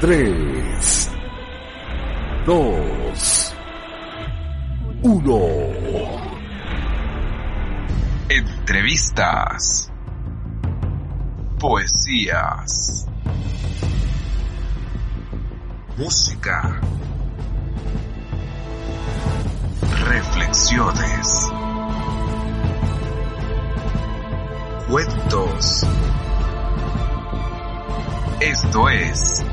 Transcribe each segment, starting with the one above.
3, 2, 1. Entrevistas. Poesías. Música. Reflexiones. Cuentos. Esto es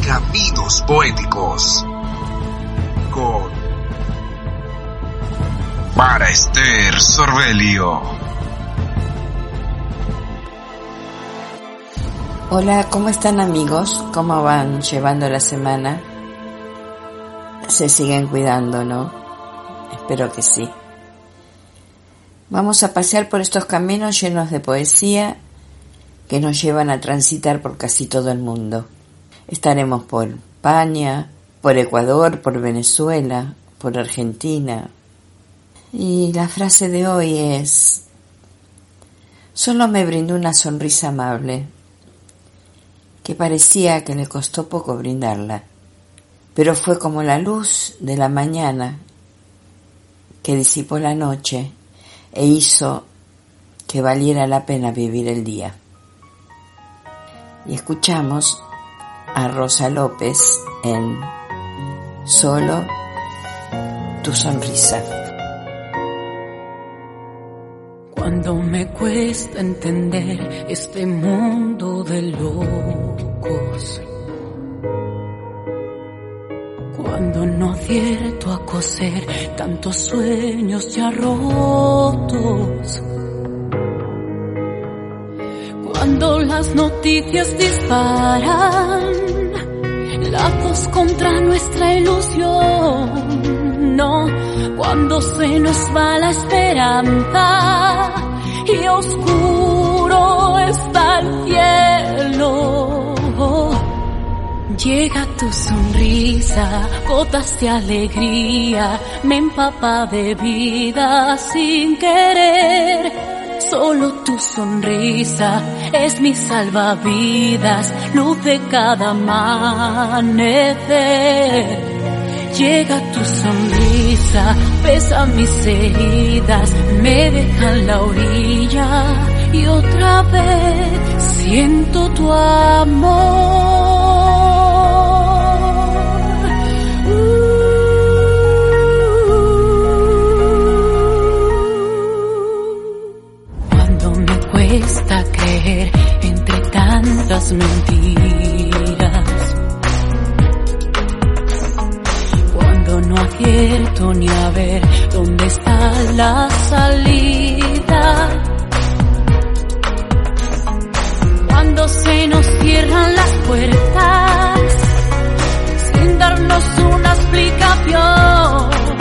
Caminos Poéticos con para Esther Sorbelio. Hola, ¿cómo están amigos? ¿Cómo van llevando la semana? Se siguen cuidando, ¿no? Espero que sí. Vamos a pasear por estos caminos llenos de poesía que nos llevan a transitar por casi todo el mundo. Estaremos por España, por Ecuador, por Venezuela, por Argentina, y la frase de hoy es, solo me brindó una sonrisa amable, que parecía que le costó poco brindarla, pero fue como la luz de la mañana que disipó la noche e hizo que valiera la pena vivir el día. Y escuchamos a Rosa López en Solo tu sonrisa. Cuando me cuesta entender este mundo de locos. Cuando no acierto a coser tantos sueños ya rotos. Cuando las noticias disparan lazos contra nuestra ilusión. No, cuando se nos va la esperanza y oscuro está el cielo. Llega tu sonrisa, gotas de alegría, me empapa de vida sin querer. Solo tu sonrisa es mi salvavidas, luz de cada amanecer. Llega tu sonrisa, pesa mis heridas, me deja en la orilla y otra vez siento tu amor. Cuesta creer entre tantas mentiras. Cuando no acierto ni a ver dónde está la salida. Cuando se nos cierran las puertas sin darnos una explicación.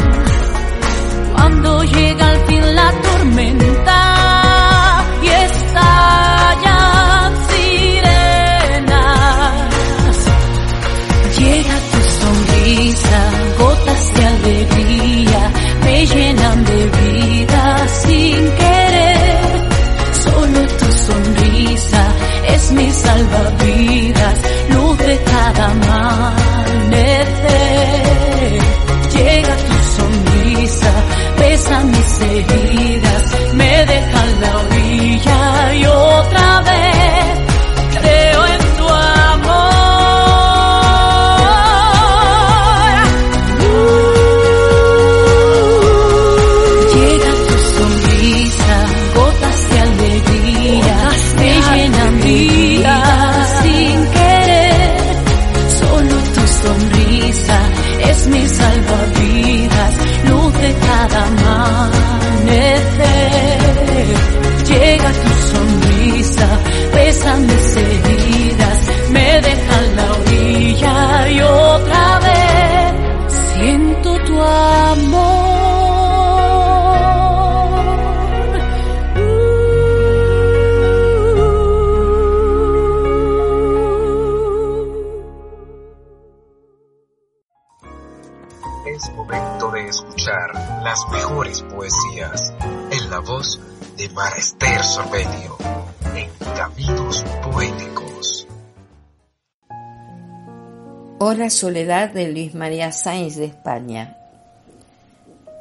Soledad de Luis María Sáenz de España.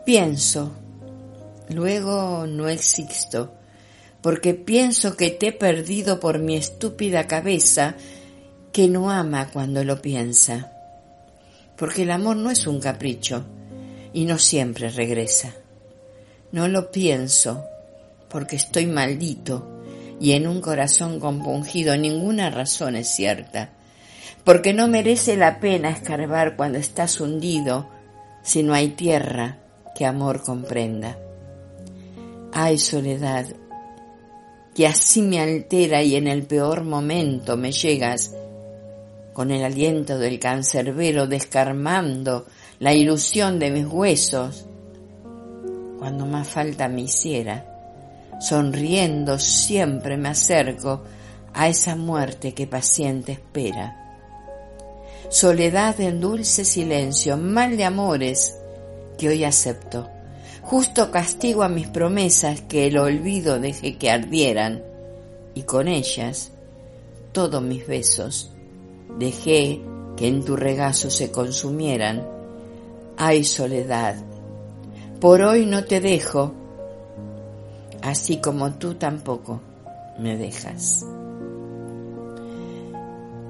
Pienso, luego no existo, porque pienso que te he perdido por mi estúpida cabeza que no ama cuando lo piensa, porque el amor no es un capricho y no siempre regresa. No lo pienso porque estoy maldito y en un corazón compungido ninguna razón es cierta porque no merece la pena escarbar cuando estás hundido si no hay tierra que amor comprenda. Ay soledad, que así me altera y en el peor momento me llegas con el aliento del cancerbero descarmando la ilusión de mis huesos, cuando más falta me hiciera, sonriendo siempre me acerco a esa muerte que paciente espera soledad en dulce silencio, mal de amores que hoy acepto. Justo castigo a mis promesas que el olvido dejé que ardieran, y con ellas todos mis besos dejé que en tu regazo se consumieran. Ay soledad, por hoy no te dejo, así como tú tampoco me dejas.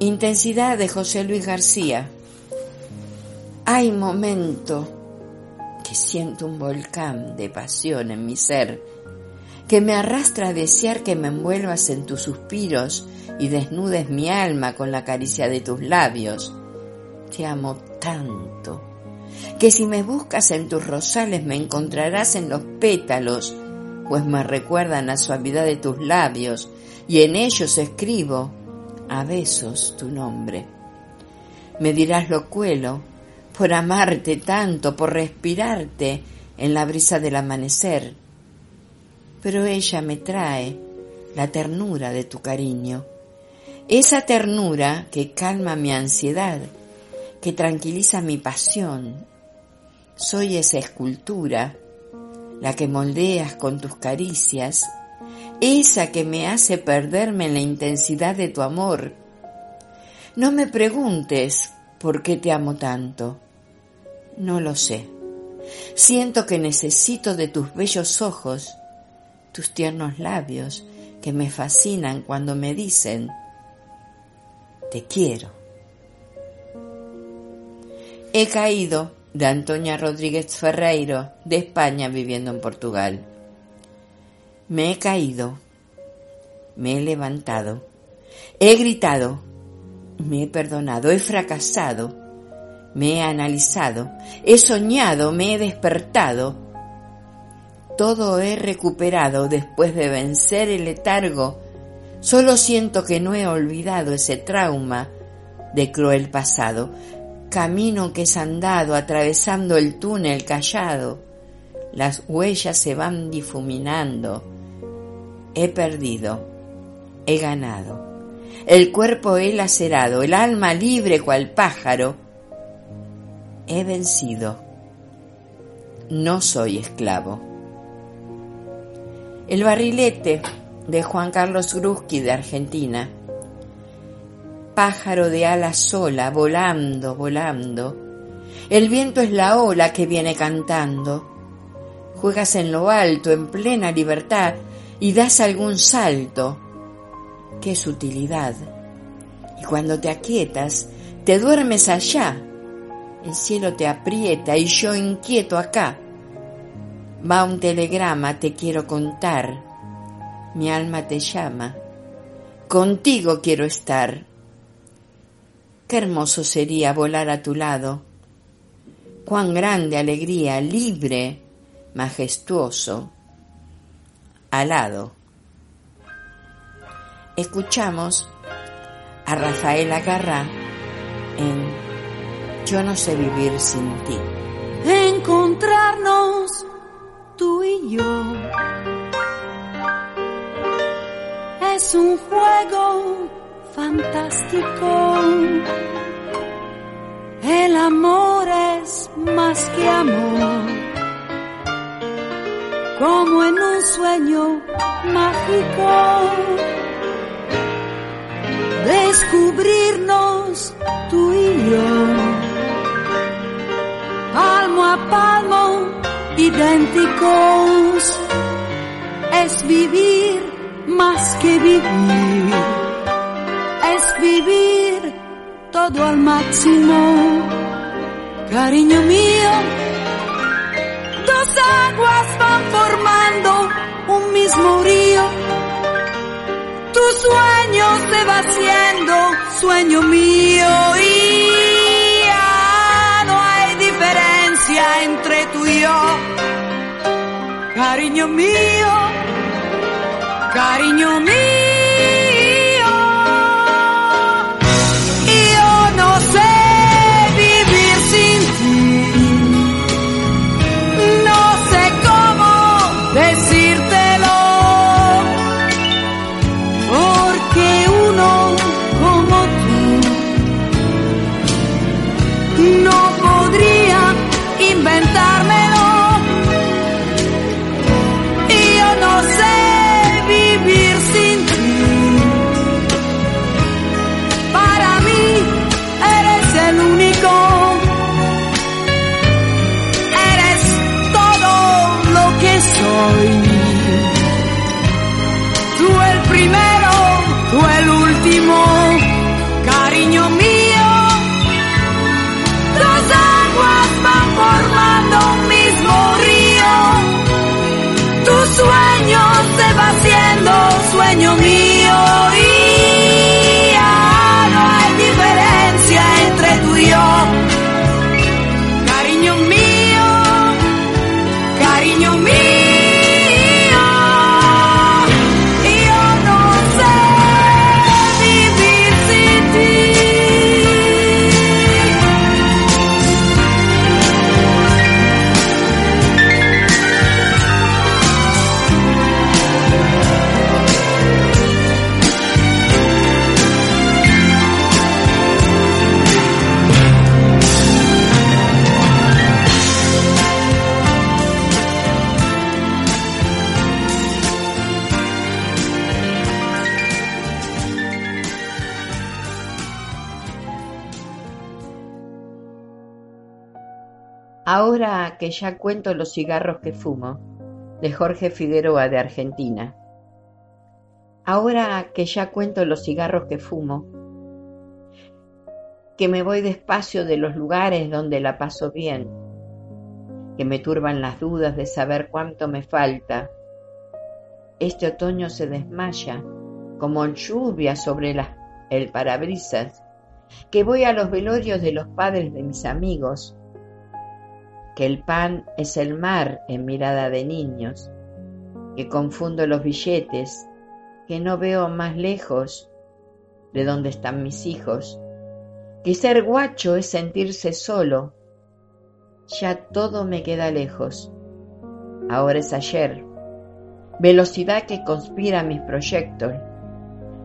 Intensidad de José Luis García. Hay momento que siento un volcán de pasión en mi ser, que me arrastra a desear que me envuelvas en tus suspiros y desnudes mi alma con la caricia de tus labios. Te amo tanto, que si me buscas en tus rosales me encontrarás en los pétalos, pues me recuerdan la suavidad de tus labios, y en ellos escribo a besos tu nombre. Me dirás lo cuelo por amarte tanto, por respirarte en la brisa del amanecer. Pero ella me trae la ternura de tu cariño, esa ternura que calma mi ansiedad, que tranquiliza mi pasión. Soy esa escultura, la que moldeas con tus caricias esa que me hace perderme en la intensidad de tu amor. No me preguntes por qué te amo tanto. No lo sé. Siento que necesito de tus bellos ojos, tus tiernos labios que me fascinan cuando me dicen, te quiero. He caído de Antonia Rodríguez Ferreiro, de España viviendo en Portugal. Me he caído, me he levantado, he gritado, me he perdonado, he fracasado, me he analizado, he soñado, me he despertado. Todo he recuperado después de vencer el letargo. Solo siento que no he olvidado ese trauma de cruel pasado, camino que es andado atravesando el túnel callado. Las huellas se van difuminando he perdido, he ganado. El cuerpo he lacerado, el alma libre cual pájaro. He vencido. No soy esclavo. El barrilete de Juan Carlos Gruski de Argentina. Pájaro de ala sola, volando, volando. El viento es la ola que viene cantando. Juegas en lo alto, en plena libertad, y das algún salto. ¡Qué sutilidad! Y cuando te aquietas, te duermes allá. El cielo te aprieta y yo inquieto acá. Va un telegrama, te quiero contar. Mi alma te llama. Contigo quiero estar. Qué hermoso sería volar a tu lado. Cuán grande alegría, libre, majestuoso alado. Escuchamos a Rafael Agarra en Yo no sé vivir sin ti. Encontrarnos tú y yo es un juego fantástico. El amor es más que amor como en un sueño mágico. Descubrirnos tú y yo, palmo a palmo, idénticos, es vivir más que vivir, es vivir todo al máximo, cariño mío dos aguas van formando un mismo río. Tu sueño se va haciendo sueño mío y ya no hay diferencia entre tú y yo. Cariño mío, cariño mío. Ya cuento los cigarros que fumo, de Jorge Figueroa de Argentina. Ahora que ya cuento los cigarros que fumo, que me voy despacio de los lugares donde la paso bien, que me turban las dudas de saber cuánto me falta. Este otoño se desmaya como lluvia sobre el parabrisas, que voy a los velorios de los padres de mis amigos, que el pan es el mar en mirada de niños, que confundo los billetes, que no veo más lejos de donde están mis hijos, que ser guacho es sentirse solo, ya todo me queda lejos, ahora es ayer, velocidad que conspira mis proyectos.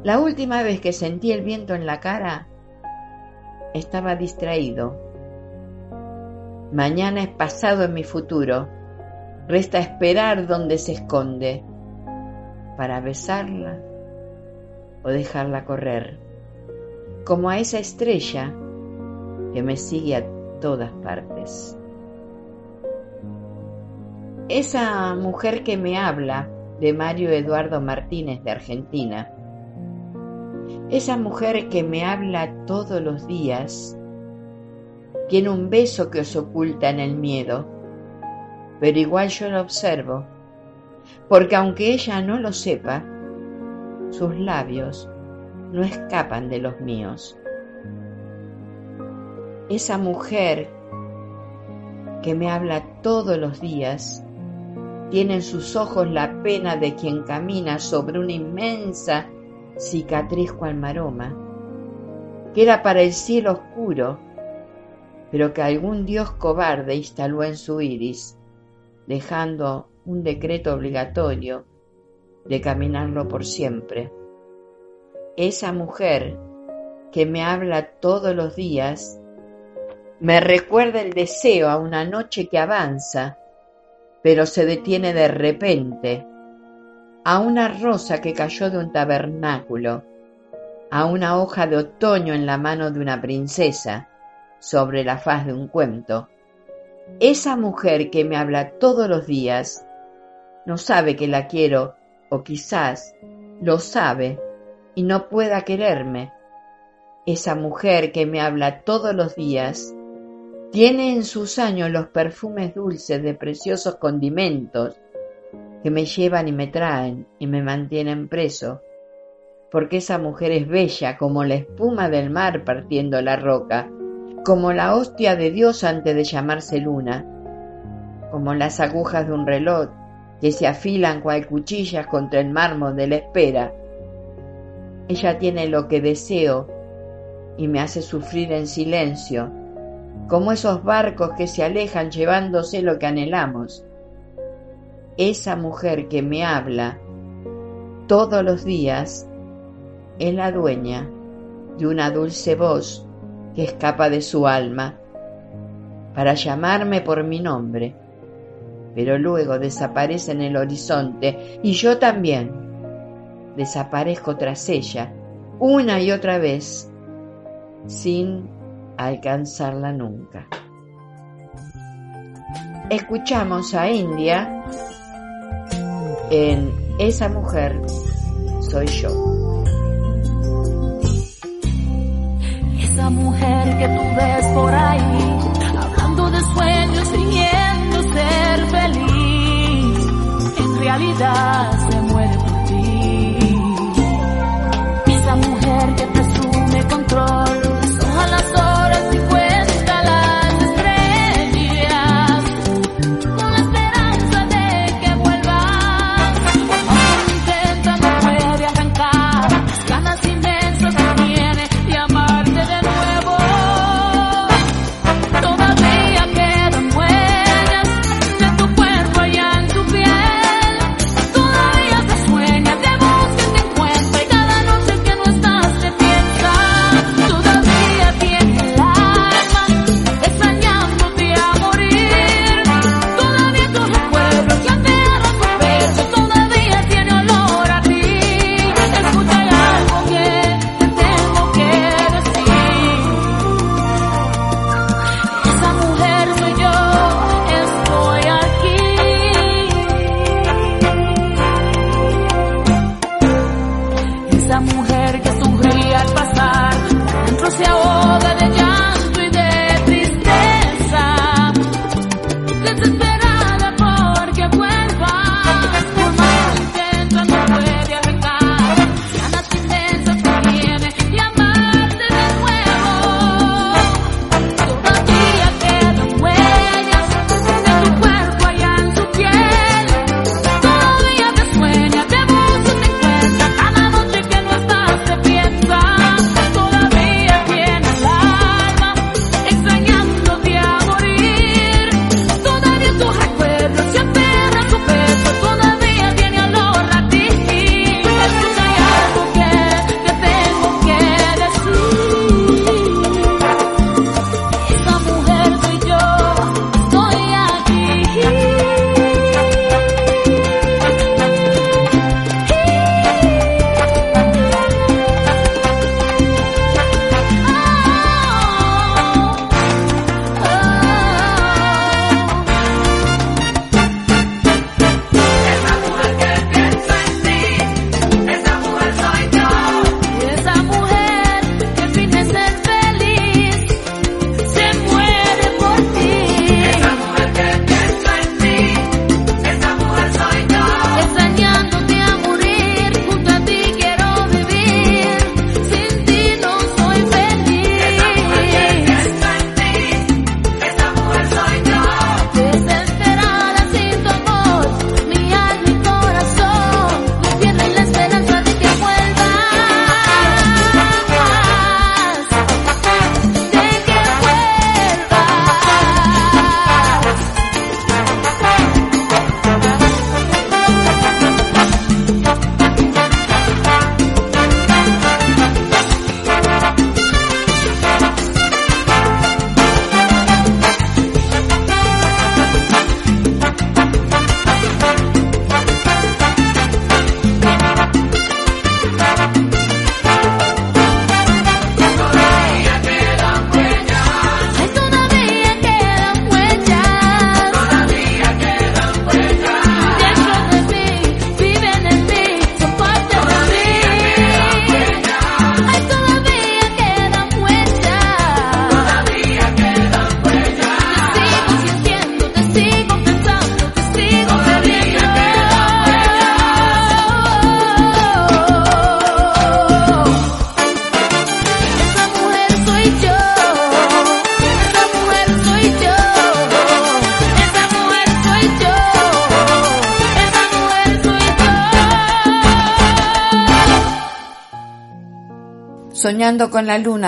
La última vez que sentí el viento en la cara, estaba distraído Mañana es pasado en mi futuro. Resta esperar donde se esconde para besarla o dejarla correr, como a esa estrella que me sigue a todas partes. Esa mujer que me habla de Mario Eduardo Martínez de Argentina, esa mujer que me habla todos los días tiene un beso que os oculta en el miedo, pero igual yo lo observo, porque aunque ella no lo sepa, sus labios no escapan de los míos. Esa mujer que me habla todos los días tiene en sus ojos la pena de quien camina sobre una inmensa cicatriz cual maroma, que era para el cielo oscuro pero que algún dios cobarde instaló en su iris, dejando un decreto obligatorio de caminarlo por siempre. Esa mujer que me habla todos los días me recuerda el deseo a una noche que avanza, pero se detiene de repente a una rosa que cayó de un tabernáculo, a una hoja de otoño en la mano de una princesa, sobre la faz de un cuento. Esa mujer que me habla todos los días no sabe que la quiero, o quizás lo sabe y no pueda quererme. Esa mujer que me habla todos los días tiene en sus años los perfumes dulces de preciosos condimentos que me llevan y me traen y me mantienen preso, porque esa mujer es bella como la espuma del mar partiendo la roca, como la hostia de Dios antes de llamarse luna, como las agujas de un reloj que se afilan cual cuchillas contra el mármol de la espera. Ella tiene lo que deseo y me hace sufrir en silencio, como esos barcos que se alejan llevándose lo que anhelamos. Esa mujer que me habla todos los días es la dueña de una dulce voz que escapa de su alma para llamarme por mi nombre, pero luego desaparece en el horizonte y yo también desaparezco tras ella una y otra vez sin alcanzarla nunca. Escuchamos a India en Esa mujer soy yo. Esa mujer que tú ves por ahí, hablando de sueños, fingiendo ser feliz, en realidad se muere por ti. Esa mujer que presume control,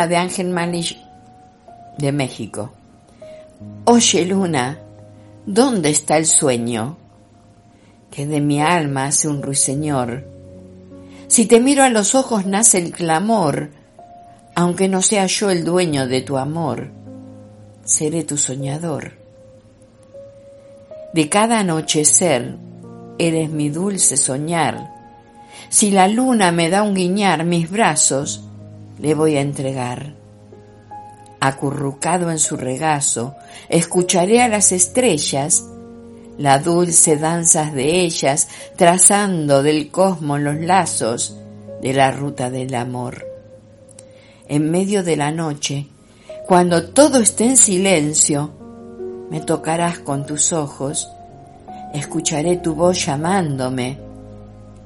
de Ángel Malish de México. Oye luna, ¿dónde está el sueño? Que de mi alma hace un ruiseñor. Si te miro a los ojos nace el clamor, aunque no sea yo el dueño de tu amor, seré tu soñador. De cada anochecer eres mi dulce soñar. Si la luna me da un guiñar, mis brazos le voy a entregar. Acurrucado en su regazo, escucharé a las estrellas la dulce danzas de ellas, trazando del cosmos los lazos de la ruta del amor. En medio de la noche, cuando todo esté en silencio, me tocarás con tus ojos, escucharé tu voz llamándome.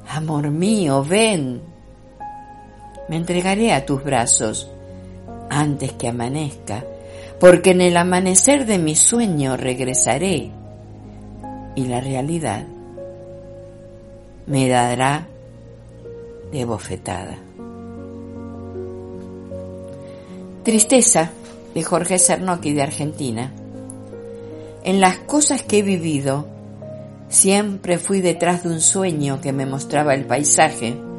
Amor mío, ven. Me entregaré a tus brazos antes que amanezca, porque en el amanecer de mi sueño regresaré y la realidad me dará de bofetada. Tristeza de Jorge Cernoqui de Argentina. En las cosas que he vivido, siempre fui detrás de un sueño que me mostraba el paisaje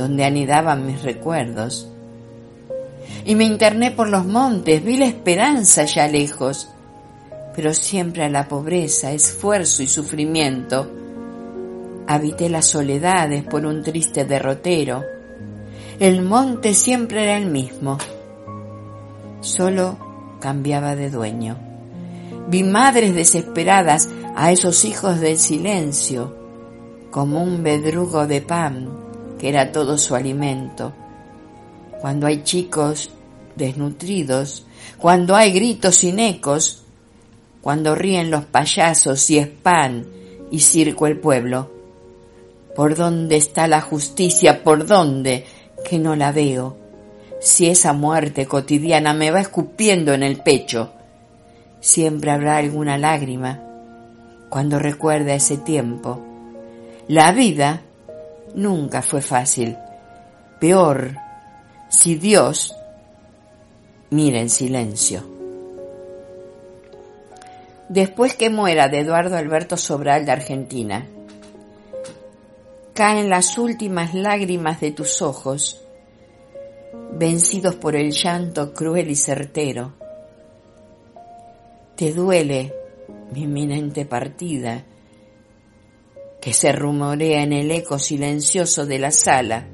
donde anidaban mis recuerdos. Y me interné por los montes, vi la esperanza ya lejos, pero siempre a la pobreza, esfuerzo y sufrimiento. Habité las soledades por un triste derrotero. El monte siempre era el mismo, solo cambiaba de dueño. Vi madres desesperadas a esos hijos del silencio, como un bedrugo de pan, que era todo su alimento. Cuando hay chicos desnutridos, cuando hay gritos sin ecos, cuando ríen los payasos y es pan y circo el pueblo. ¿Por dónde está la justicia? ¿Por dónde? Que no la veo. Si esa muerte cotidiana me va escupiendo en el pecho, siempre habrá alguna lágrima cuando recuerda ese tiempo. La vida nunca fue fácil. Peor si Dios mira en silencio. Después que muera de Eduardo Alberto Sobral de Argentina, caen las últimas lágrimas de tus ojos, vencidos por el llanto cruel y certero. Te duele mi inminente partida, que se rumorea en el eco silencioso de la sala.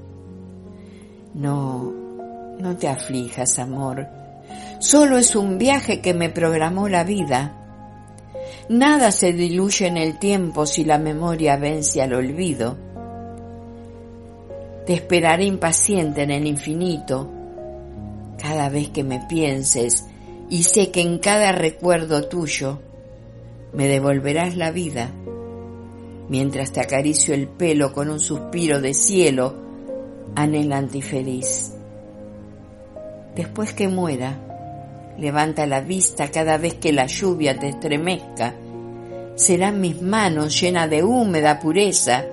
No, no te aflijas, amor. Solo es un viaje que me programó la vida Nada se diluye en el tiempo si la memoria vence al olvido. Te esperaré impaciente en el infinito cada vez que me pienses y sé que en cada recuerdo tuyo me devolverás la vida mientras te acaricio el pelo con un suspiro de cielo anhelante y feliz. Después que muera, Levanta la vista cada vez que la lluvia te estremezca. Serán mis manos llenas de húmeda pureza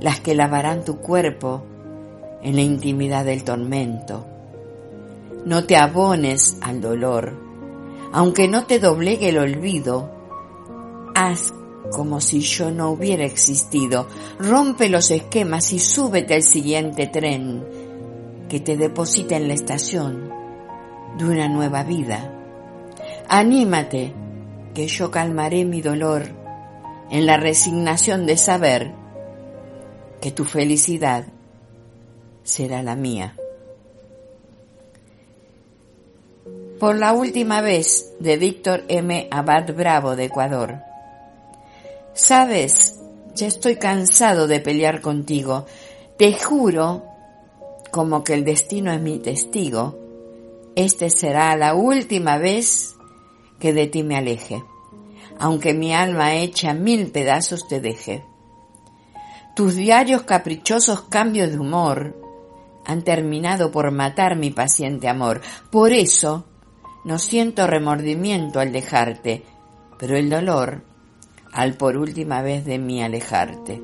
las que lavarán tu cuerpo en la intimidad del tormento. No te abones al dolor, aunque no te doblegue el olvido. Haz como si yo no hubiera existido. Rompe los esquemas y súbete al siguiente tren que te deposita en la estación de una nueva vida. Anímate, que yo calmaré mi dolor en la resignación de saber que tu felicidad será la mía. Por la última vez de Víctor M. Abad Bravo de Ecuador. Sabes, ya estoy cansado de pelear contigo. Te juro, como que el destino es mi testigo, este será la última vez que de ti me aleje, aunque mi alma hecha mil pedazos te deje. Tus diarios caprichosos cambios de humor han terminado por matar mi paciente amor. Por eso no siento remordimiento al dejarte, pero el dolor al por última vez de mí alejarte.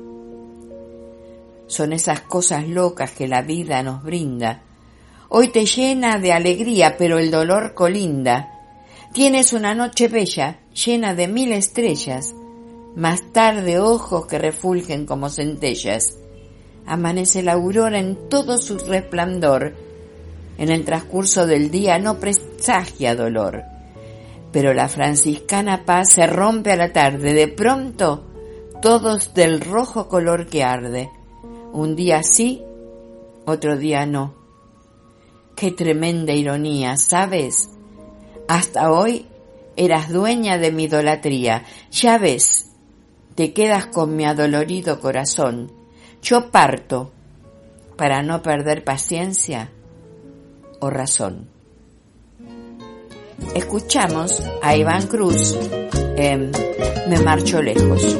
Son esas cosas locas que la vida nos brinda Hoy te llena de alegría, pero el dolor colinda. Tienes una noche bella, llena de mil estrellas, más tarde ojos que refulgen como centellas. Amanece la aurora en todo su resplandor. En el transcurso del día no presagia dolor. Pero la franciscana paz se rompe a la tarde. De pronto, todos del rojo color que arde. Un día sí, otro día no. Qué tremenda ironía, ¿sabes? Hasta hoy eras dueña de mi idolatría. Ya ves, te quedas con mi adolorido corazón. Yo parto para no perder paciencia o razón. Escuchamos a Iván Cruz en Me marcho lejos.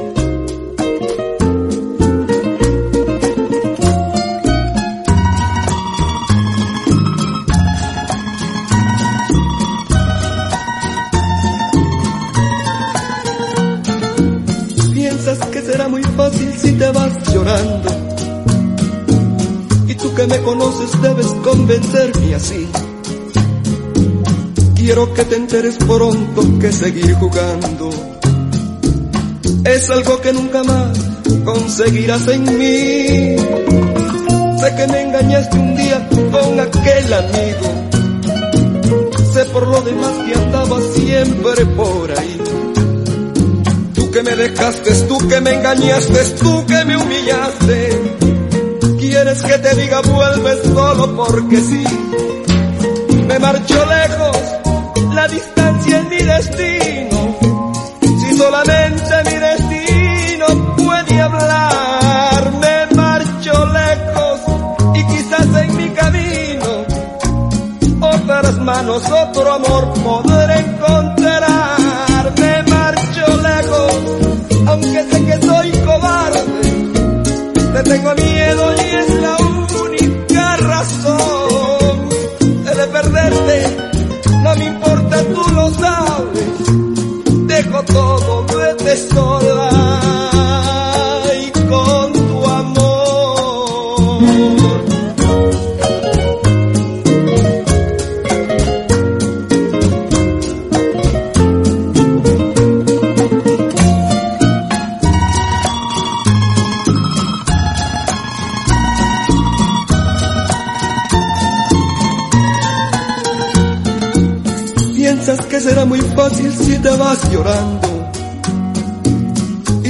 si te vas llorando. Y tú que me conoces debes convencerme así. Quiero que te enteres pronto que seguir jugando es algo que nunca más conseguirás en mí. Sé que me engañaste un día con aquel amigo. Sé por lo demás que andaba siempre por ahí que me dejaste, tú que me engañaste, tú que me humillaste. Quieres que te diga vuelves solo porque sí. Me lejos, la Si solamente mi destino puede hablar, me marcho lejos y quizás en mi camino otras manos, otro amor podré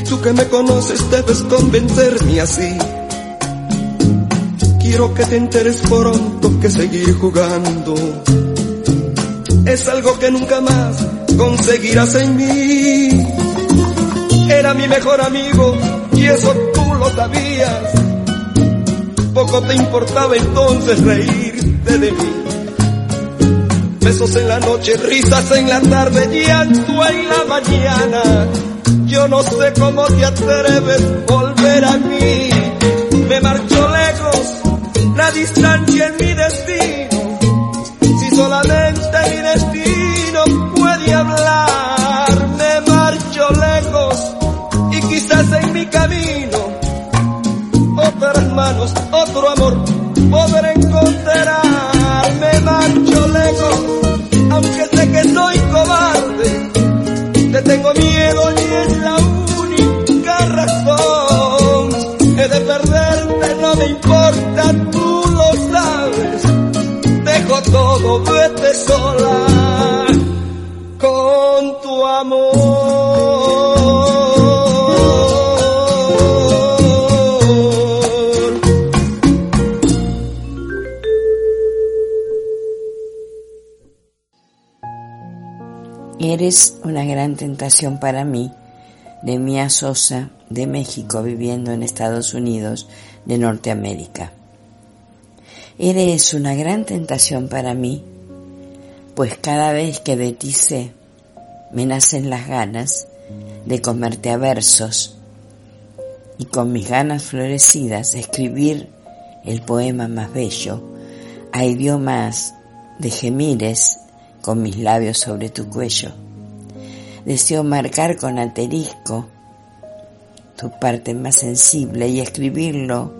tú que me conoces debes convencerme así. Quiero que te enteres pronto que seguir jugando es algo que nunca más conseguirás en mí. Era mi mejor amigo y eso tú lo sabías. Poco te importaba entonces reírte de mí besos en la noche, risas en la tarde, llanto en la mañana. Yo no sé cómo te atreves volver a mí. Me marcho lejos, la distancia es mi destino. Una gran tentación para mí, de Mia Sosa, de México, viviendo en Estados Unidos, de Norteamérica. Eres una gran tentación para mí, pues cada vez que de ti sé, me nacen las ganas de comerte a versos y con mis ganas florecidas escribir el poema más bello a idiomas de gemires con mis labios sobre tu cuello. Deseo marcar con aterisco tu parte más sensible y escribirlo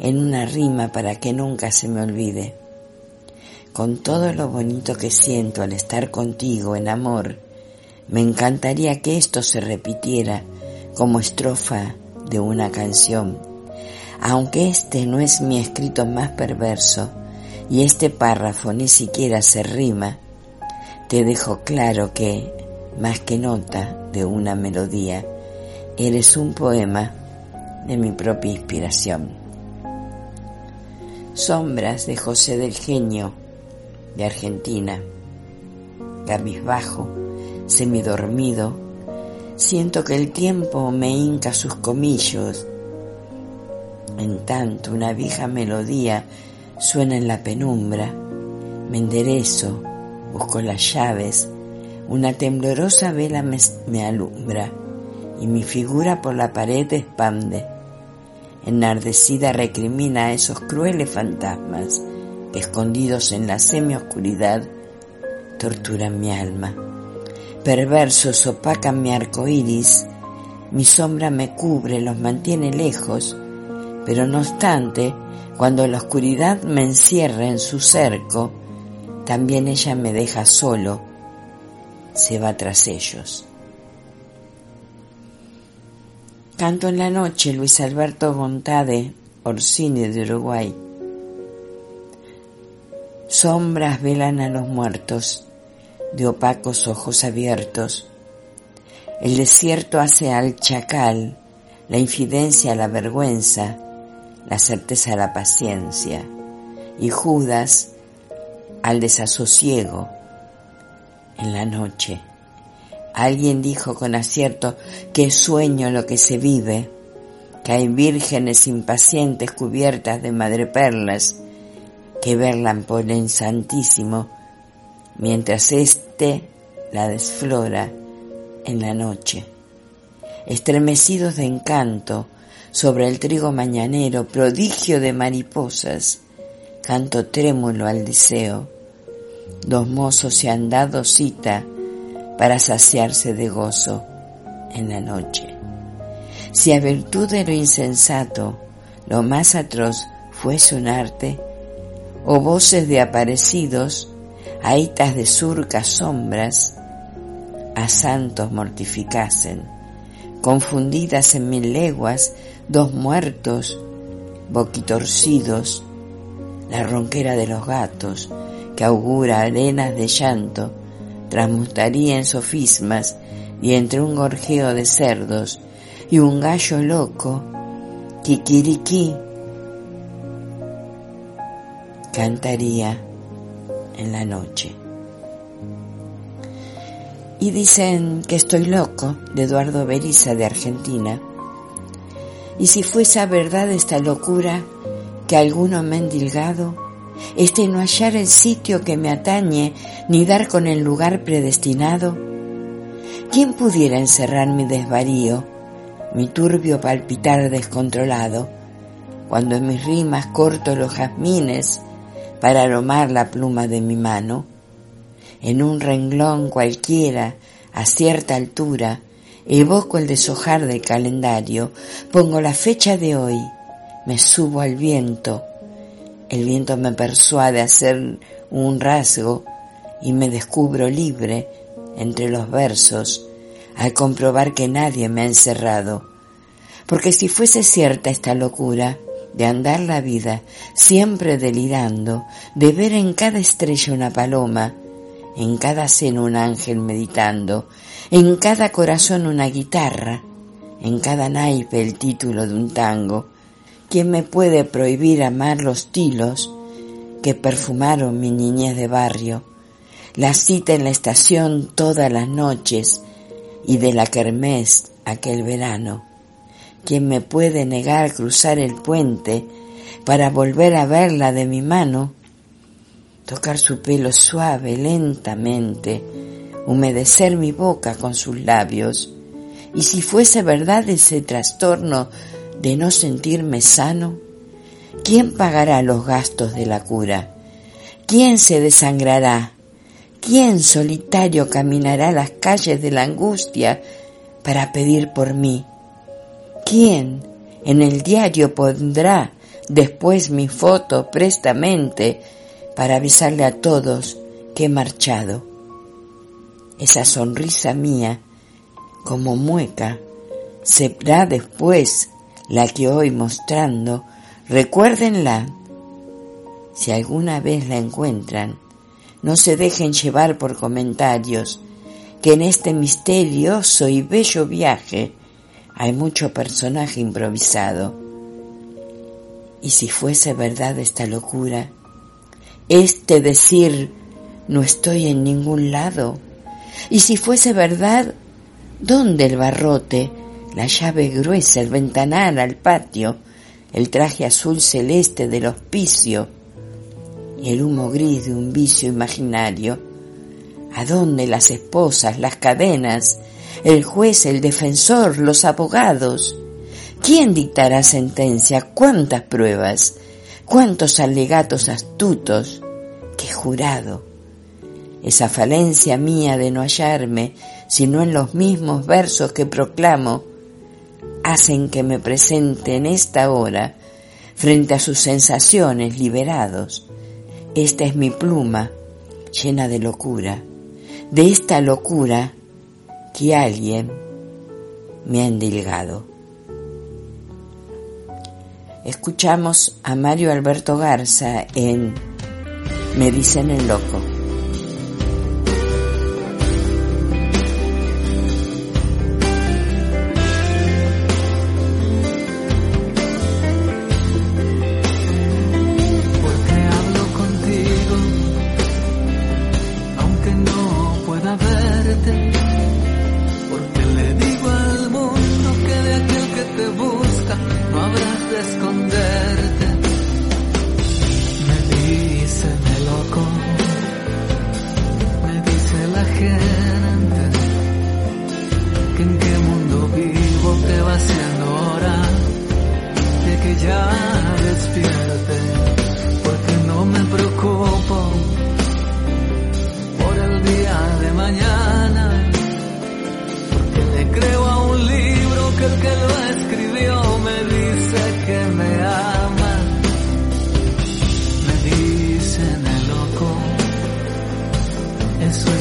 en una rima para que nunca se me olvide. con todo lo bonito que siento al estar contigo en amor, me encantaría que esto se repitiera como estrofa de una canción. Aunque este no es mi escrito más perverso y este párrafo ni siquiera se rima, te dejo claro que, más que nota de una melodía, eres un poema de mi propia inspiración. Sombras de José del Genio, de Argentina. Cabizbajo, semidormido, siento que el tiempo me hinca sus comillos. En tanto una vieja melodía suena en la penumbra, me enderezo, busco las llaves, una temblorosa vela me, alumbra y mi figura por la pared expande. Enardecida recrimina a esos crueles fantasmas que escondidos en la semioscuridad torturan mi alma. Perversos opacan mi arco iris, mi sombra me cubre, los mantiene lejos, pero no obstante, cuando la oscuridad me encierra en su cerco, también ella me deja solo, se va tras ellos. Canto en la noche, Luis Alberto Gontade, Orsini de Uruguay. Sombras velan a los muertos, de opacos ojos abiertos. El desierto hace al chacal, la infidencia a la vergüenza, la certeza a la paciencia, y Judas al desasosiego en la noche. Alguien dijo con acierto que sueño lo que se vive, que hay vírgenes impacientes cubiertas de madreperlas que verlan por el santísimo, mientras éste la desflora en la noche. Estremecidos de encanto sobre el trigo mañanero, prodigio de mariposas, canto trémulo al deseo. Dos mozos se han dado cita para saciarse de gozo en la noche. Si a virtud de lo insensato lo más atroz fuese un arte, o voces de aparecidos, aitas de surcas sombras, a santos mortificasen, confundidas en mil leguas, dos muertos, boquitorcidos, la ronquera de los gatos, que augura arenas de llanto, transmutaría en sofismas y entre un gorjeo de cerdos y un gallo loco, kikiriki, cantaría en la noche. Y dicen que estoy loco, de Eduardo Beriza de Argentina. Y si fuese verdad esta locura que alguno me ha endilgado, este no hallar el sitio que me atañe, ni dar con el lugar predestinado? ¿Quién pudiera encerrar mi desvarío, mi turbio palpitar descontrolado, cuando en mis rimas corto los jazmines para aromar la pluma de mi mano? En un renglón cualquiera, a cierta altura, evoco el deshojar del calendario, pongo la fecha de hoy, me subo al viento, el viento me persuade a hacer un rasgo y me descubro libre entre los versos al comprobar que nadie me ha encerrado. Porque si fuese cierta esta locura de andar la vida siempre delirando, de ver en cada estrella una paloma, en cada seno un ángel meditando, en cada corazón una guitarra, en cada naipe el título de un tango, ¿Quién me puede prohibir amar los tilos que perfumaron mi niñez de barrio? La cita en la estación todas las noches y de la kermés aquel verano. ¿Quién me puede negar cruzar el puente para volver a verla de mi mano? Tocar su pelo suave lentamente, humedecer mi boca con sus labios. Y si fuese verdad ese trastorno de no sentirme sano? ¿Quién pagará los gastos de la cura? ¿Quién se desangrará? ¿Quién solitario caminará las calles de la angustia para pedir por mí? ¿Quién en el diario pondrá después mi foto prestamente para avisarle a todos que he marchado. Esa sonrisa mía, como mueca, será después la que hoy mostrando, recuérdenla. Si alguna vez la encuentran, no se dejen llevar por comentarios, que en este misterioso y bello viaje hay mucho personaje improvisado. Y si fuese verdad esta locura, este decir no estoy en ningún lado, y si fuese verdad, ¿dónde el barrote, la llave gruesa, el ventanal al patio, el traje azul celeste del hospicio y el humo gris de un vicio imaginario? ¿A dónde las esposas, las cadenas, el juez, el defensor, los abogados? ¿Quién dictará sentencia? ¿Cuántas pruebas? ¿Cuántos alegatos astutos? ¿Qué jurado? Esa falencia mía de no hallarme, sino en los mismos versos que proclamo, hacen que me presente en esta hora frente a sus sensaciones liberados. Esta es mi pluma llena de locura, de esta locura que alguien me ha endilgado. Escuchamos a Mario Alberto Garza en Me dicen el loco.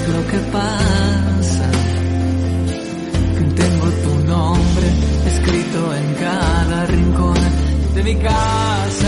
lo que pasa. que Tengo tu nombre escrito en cada rincón de mi casa.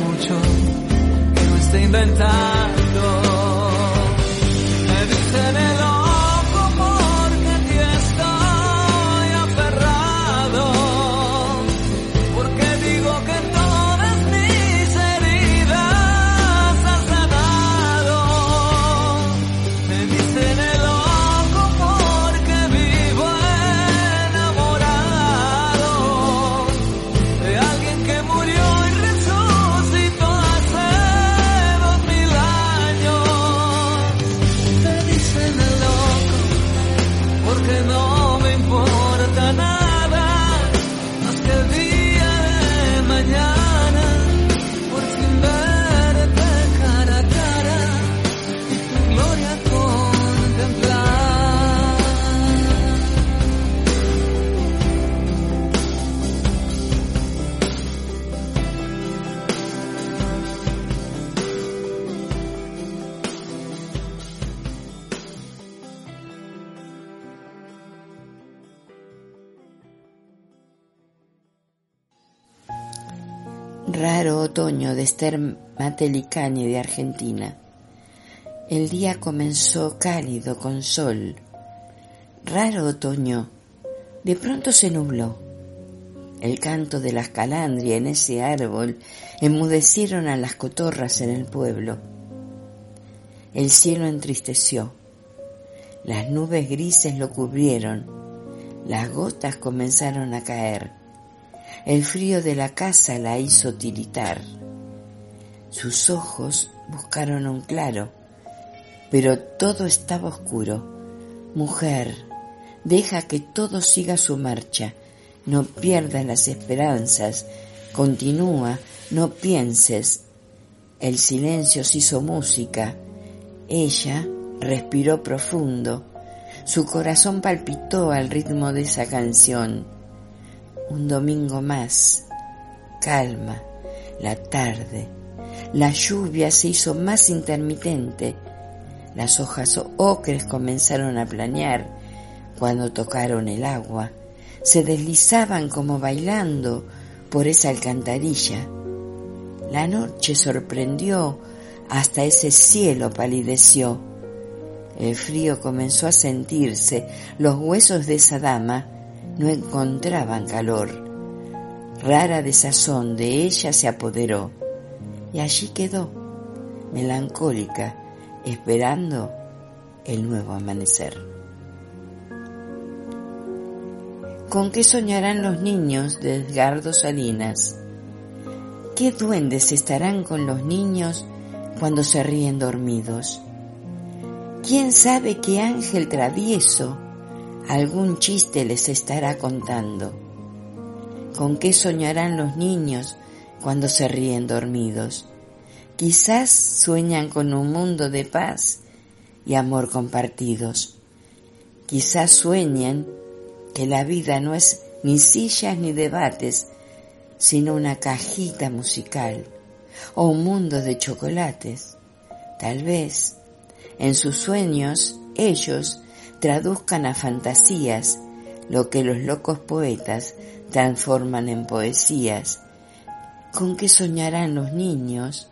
Murió Esther Matelicani de Argentina. El día comenzó cálido con sol. Raro otoño. De pronto se nubló. El canto de las calandrias en ese árbol enmudecieron a las cotorras en el pueblo. El cielo entristeció. Las nubes grises lo cubrieron. Las gotas comenzaron a caer. El frío de la casa la hizo tiritar. Sus ojos buscaron un claro, pero todo estaba oscuro. Mujer, deja que todo siga su marcha. No pierdas las esperanzas. Continúa, no pienses. El silencio se hizo música. Ella respiró profundo. Su corazón palpitó al ritmo de esa canción. Un domingo más. Calma. La tarde. La lluvia se hizo más intermitente. Las hojas ocres comenzaron a planear cuando tocaron el agua. Se deslizaban como bailando por esa alcantarilla. La noche sorprendió, hasta ese cielo palideció. El frío comenzó a sentirse, los huesos de esa dama no encontraban calor. Rara desazón de ella se apoderó y allí quedó, melancólica, esperando el nuevo amanecer. ¿Con qué soñarán los niños de Edgardo Salinas? ¿Qué duendes estarán con los niños cuando se ríen dormidos? ¿Quién sabe qué ángel travieso algún chiste les estará contando? ¿Con qué soñarán los niños cuando se ríen dormidos? Quizás sueñan con un mundo de paz y amor compartidos. Quizás sueñan que la vida no es ni sillas ni debates, sino una cajita musical o un mundo de chocolates. Tal vez en sus sueños ellos traduzcan a fantasías lo que los locos poetas transforman en poesías. ¿Con qué soñarán los niños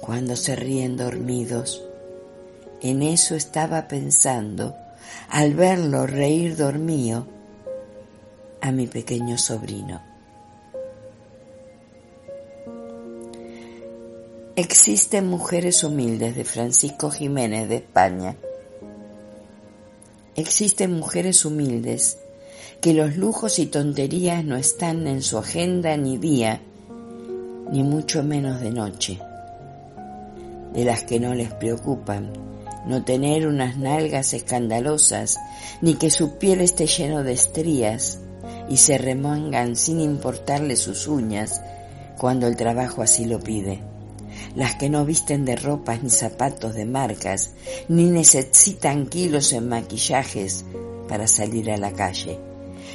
cuando se ríen dormidos? En eso estaba pensando al verlo reír dormido a mi pequeño sobrino. Existen mujeres humildes de Francisco Jiménez de España. Existen mujeres humildes que los lujos y tonterías no están en su agenda ni día, ni mucho menos de noche. De las que no les preocupan no tener unas nalgas escandalosas, ni que su piel esté lleno de estrías, y se remangan sin importarle sus uñas cuando el trabajo así lo pide las que no visten de ropas ni zapatos de marcas, ni necesitan kilos en maquillajes para salir a la calle.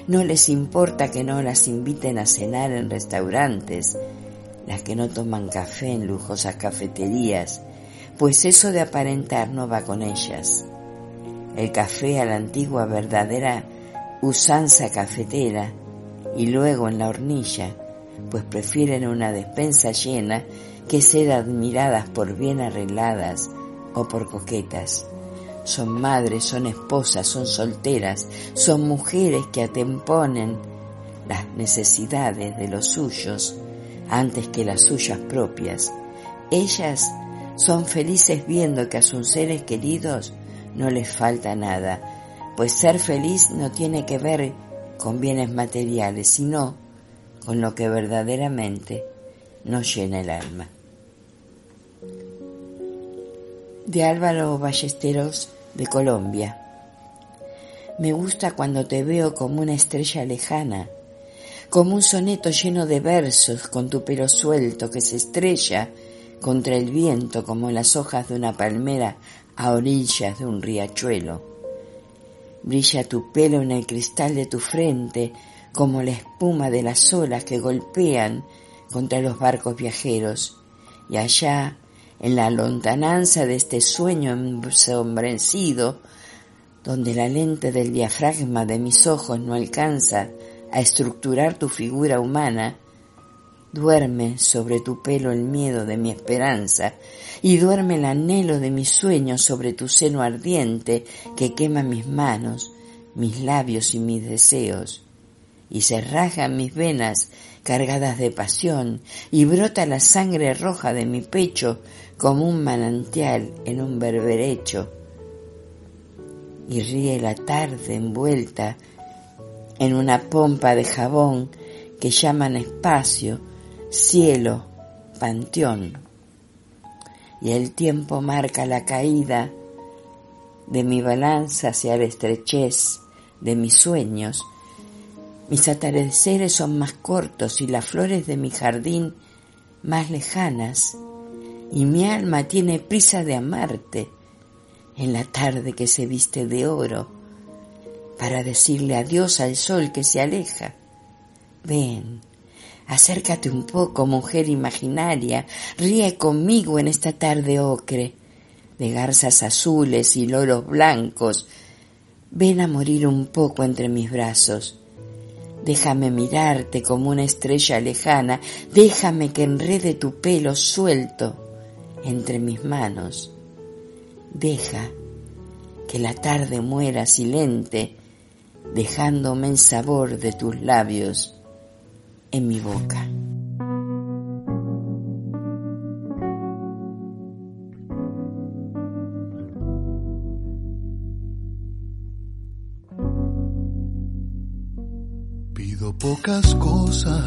No les importa que no las inviten a cenar en restaurantes, las que no toman café en lujosas cafeterías, pues eso de aparentar no va con ellas. El café a la antigua verdadera usanza cafetera y luego en la hornilla, pues prefieren una despensa llena que ser admiradas por bien arregladas o por coquetas. Son madres, son esposas, son solteras, son mujeres que atemponen las necesidades de los suyos antes que las suyas propias. Ellas son felices viendo que a sus seres queridos no les falta nada, pues ser feliz no tiene que ver con bienes materiales, sino con lo que verdaderamente nos llena el alma. De Álvaro Ballesteros de Colombia. Me gusta cuando te veo como una estrella lejana, como un soneto lleno de versos con tu pelo suelto que se estrella contra el viento como las hojas de una palmera a orillas de un riachuelo. Brilla tu pelo en el cristal de tu frente como la espuma de las olas que golpean contra los barcos viajeros, y allá, en la lontananza de este sueño ensombrecido, donde la lente del diafragma de mis ojos no alcanza a estructurar tu figura humana, Duerme sobre tu pelo el miedo de mi esperanza y duerme el anhelo de mis sueños sobre tu seno ardiente que quema mis manos, mis labios y mis deseos. Y se rasgan mis venas cargadas de pasión y brota la sangre roja de mi pecho como un manantial en un berberecho. Y ríe la tarde envuelta en una pompa de jabón que llaman espacio, cielo, panteón. Y el tiempo marca la caída de mi balanza hacia la estrechez de mis sueños. Mis atardeceres son más cortos y las flores de mi jardín más lejanas. Y mi alma tiene prisa de amarte en la tarde que se viste de oro para decirle adiós al sol que se aleja. Ven, acércate un poco, mujer imaginaria, ríe conmigo en esta tarde ocre, de garzas azules y loros blancos. Ven a morir un poco entre mis brazos. Déjame mirarte como una estrella lejana, déjame que enrede tu pelo suelto entre mis manos. Deja que la tarde muera silente, dejándome el sabor de tus labios en mi boca. Pido pocas cosas,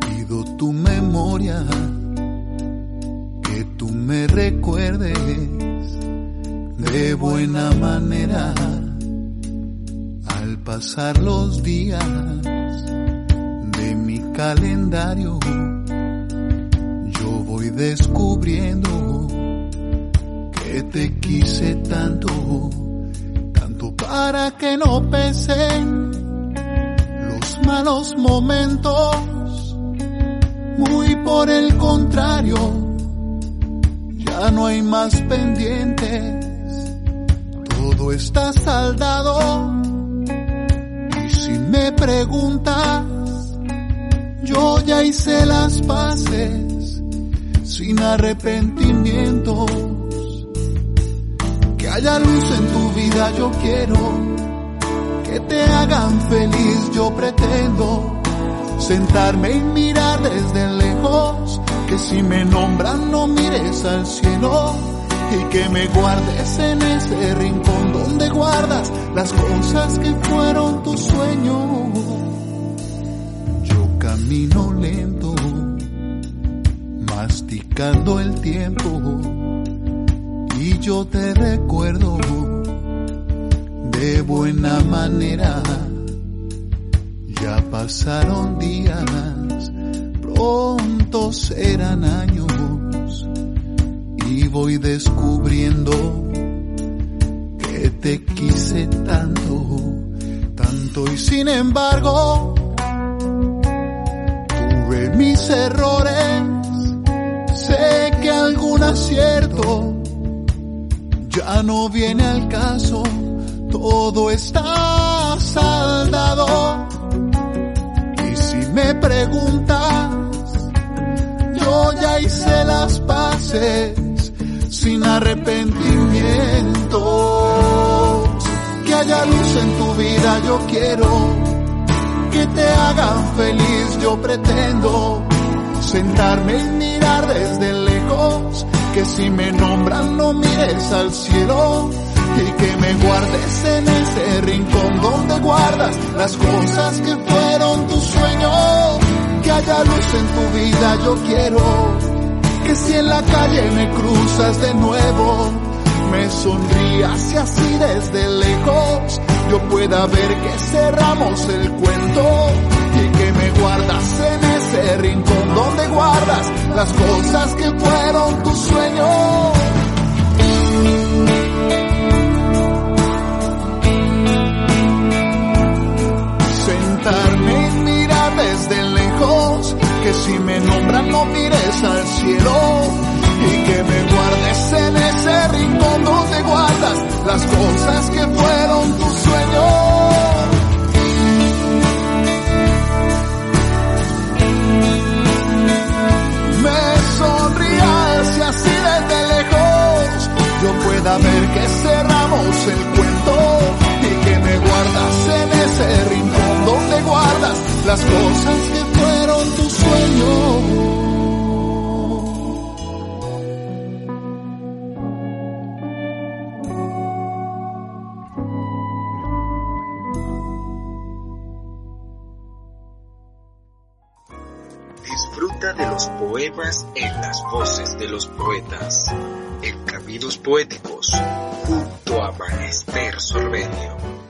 pido tu memoria, que tú me recuerdes de buena manera pasar los días de mi calendario. Yo voy descubriendo que te quise tanto, tanto para que no pesen los malos momentos. Muy por el contrario, ya no hay más pendientes todo está saldado. Me preguntas, yo ya hice las paces sin arrepentimientos. Que haya luz en tu vida, yo quiero. Que te hagan feliz, yo pretendo. Sentarme y mirar desde lejos. Que si me nombran, no mires al cielo y que me guardes en ese rincón donde guardas las cosas que fueron tus sueños. Yo camino lento, masticando el tiempo y yo te recuerdo de buena manera. Ya pasaron días, pronto serán años y voy descubriendo que te quise tanto, tanto y sin embargo tuve mis errores, sé que algún acierto ya no viene al caso, todo está saldado. Y si me preguntas yo ya hice las paces sin arrepentimientos. Que haya luz en tu vida, yo quiero que te hagan feliz, yo pretendo sentarme y mirar desde lejos, que si me nombran no mires al cielo y que me guardes en ese rincón donde guardas las cosas que fueron tus sueños. Que haya luz en tu vida, yo quiero que si en la calle me cruzas de nuevo, me sonrías así desde lejos yo pueda ver que cerramos el cuento y que me guardas en ese rincón donde guardas las cosas que fueron tus sueños. que si me nombran no mires al cielo y que me guardes en ese rincón donde guardas las cosas que fueron tu sueño. Me sonrías y así desde lejos yo pueda ver que cerramos el cuento y que me guardas en ese rincón donde guardas las cosas que de los poemas en las voces de los poetas, en Caminos Poéticos, junto a Manester Sorbenio.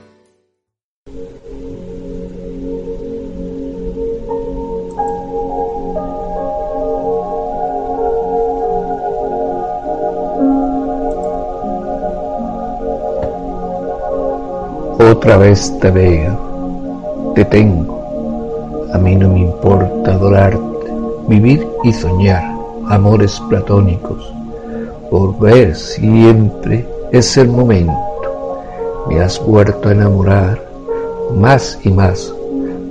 Otra vez te veo, te tengo, a mí no me importa adorarte vivir y soñar amores platónicos. Volver siempre es el momento. Me has vuelto a enamorar más y más.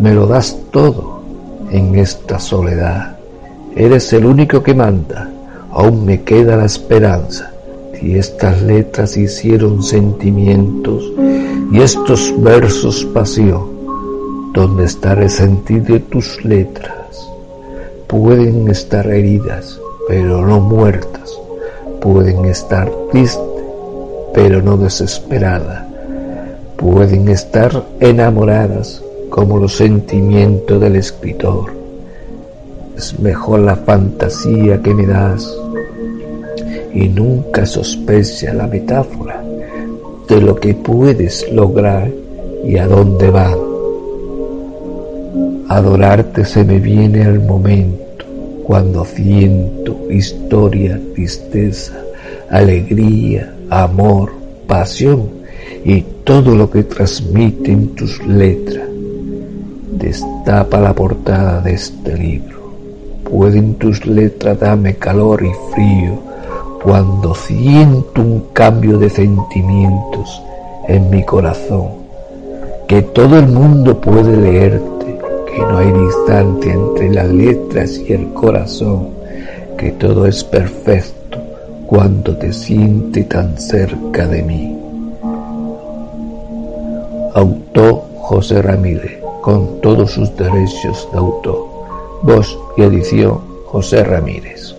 Me lo das todo en esta soledad. Eres el único que manda. Aún me queda la esperanza. Si estas letras hicieron sentimientos y estos versos pasión, ¿dónde está el sentido de tus letras? pueden estar heridas, pero no muertas, pueden estar tristes, pero no desesperadas, pueden estar enamoradas como los sentimientos del escritor. Es mejor la fantasía que me das y nunca sospecha la metáfora de lo que puedes lograr y a dónde va. Adorarte se me viene al momento cuando siento historia, tristeza, alegría, amor, pasión y todo lo que transmiten tus letras. Destapa la portada de este libro. Pueden tus letras darme calor y frío cuando siento un cambio de sentimientos en mi corazón, que todo el mundo puede leerte que no hay distancia entre las letras y el corazón, que todo es perfecto cuando te siente tan cerca de mí. Autor José Ramírez, con todos sus derechos de autor. Voz y edición José Ramírez.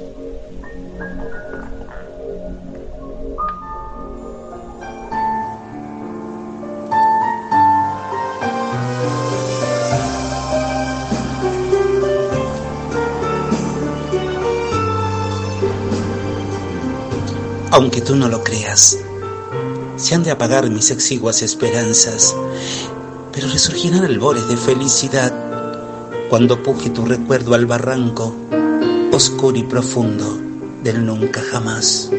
Aunque tú no lo creas. Se han de apagar mis exiguas esperanzas, pero resurgirán albores de felicidad cuando puje tu recuerdo al barranco, oscuro y profundo del nunca jamás.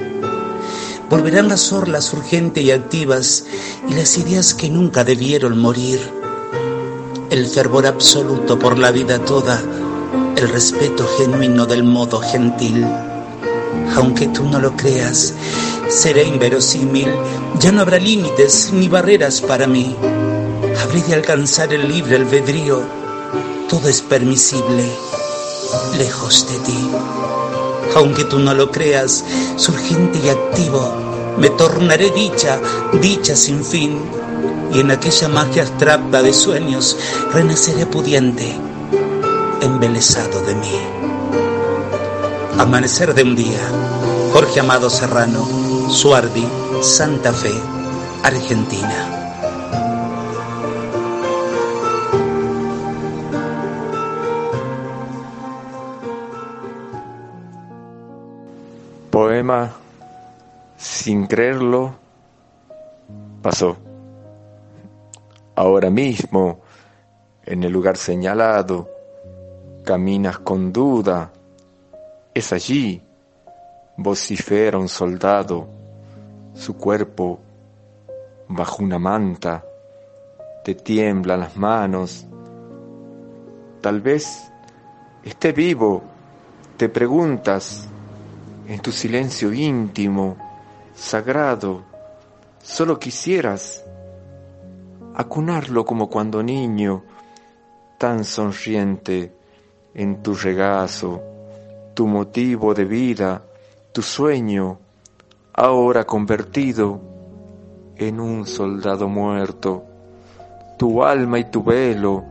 Volverán las orlas urgentes y activas y las ideas que nunca debieron morir. El fervor absoluto por la vida toda, el respeto genuino del modo gentil aunque tú no lo creas, seré inverosímil, ya no habrá límites ni barreras para mí. Habré de alcanzar el libre albedrío, todo es permisible, lejos de ti. Aunque tú no lo creas, surgente y activo, me tornaré dicha, dicha sin fin, y en aquella magia abstracta de sueños renaceré pudiente, embelesado de mí. Amanecer de un día. Jorge Amado Serrano, Suardi, Santa Fe, Argentina. Poema, sin creerlo, pasó. Ahora mismo, en el lugar señalado, caminas con duda, es allí, vocifera un soldado, su cuerpo bajo una manta, te tiemblan las manos. Tal vez esté vivo, te preguntas en tu silencio íntimo, sagrado, solo quisieras acunarlo como cuando niño, tan sonriente en tu regazo tu motivo de vida, tu sueño, ahora convertido en un soldado muerto. Tu alma y tu velo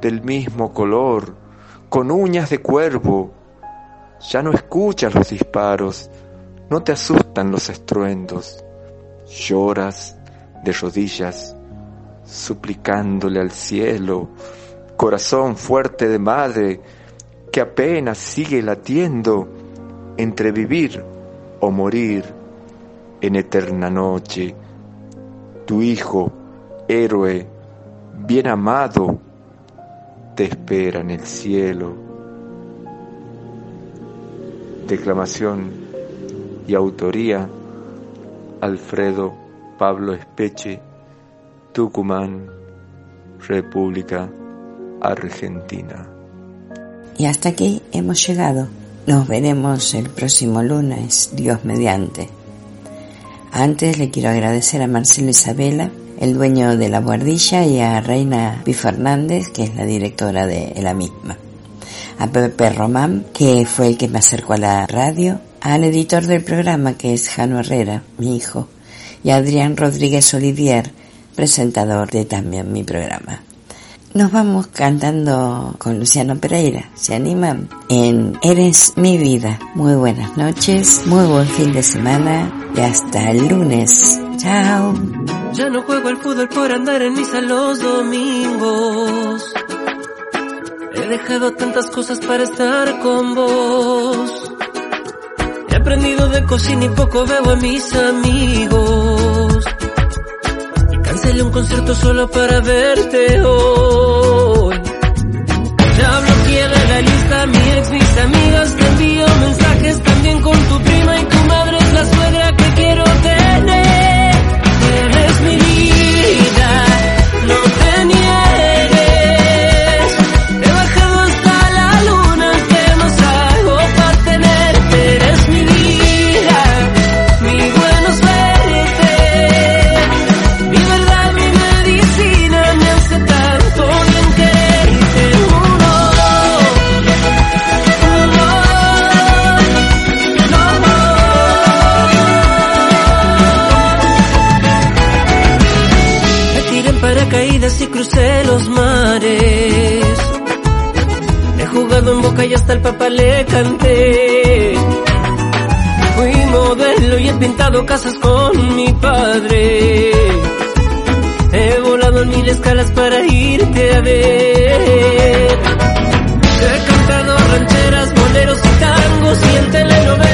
del mismo color, con uñas de cuervo, ya no escuchas los disparos, no te asustan los estruendos, lloras de rodillas, suplicándole al cielo, corazón fuerte de madre, que apenas sigue latiendo entre vivir o morir en eterna noche. Tu hijo, héroe, bien amado, te espera en el cielo. Declamación y autoría Alfredo Pablo Espeche, Tucumán, República Argentina. Y hasta aquí hemos llegado. Nos veremos el próximo lunes, Dios mediante. Antes le quiero agradecer a Marcelo Isabela, el dueño de la guardilla, y a Reina Pi Fernández, que es la directora de la misma. A Pepe Román, que fue el que me acercó a la radio, al editor del programa, que es Jano Herrera, mi hijo, y a Adrián Rodríguez Olivier, presentador de también mi programa. Nos vamos cantando con Luciano Pereira. ¿Se animan? En Eres mi vida. Muy buenas noches, muy buen fin de semana y hasta el lunes. Chao. Ya no juego al fútbol por andar en misa los domingos. He dejado tantas cosas para estar con vos. He aprendido de cocina y poco veo a mis amigos. Cancelé un concierto solo para verte hoy. Ya bloqueé de la lista mi ex, mis amigas, te envío mensajes también con tu prima y tu madre es la suegra que quiero tener. Y crucé los mares. He jugado en boca y hasta el papá le canté. Fui modelo y he pintado casas con mi padre. He volado mil escalas para irte a ver. He cantado rancheras, boleros y tangos y en telenovelas